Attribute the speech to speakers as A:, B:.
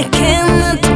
A: I cannot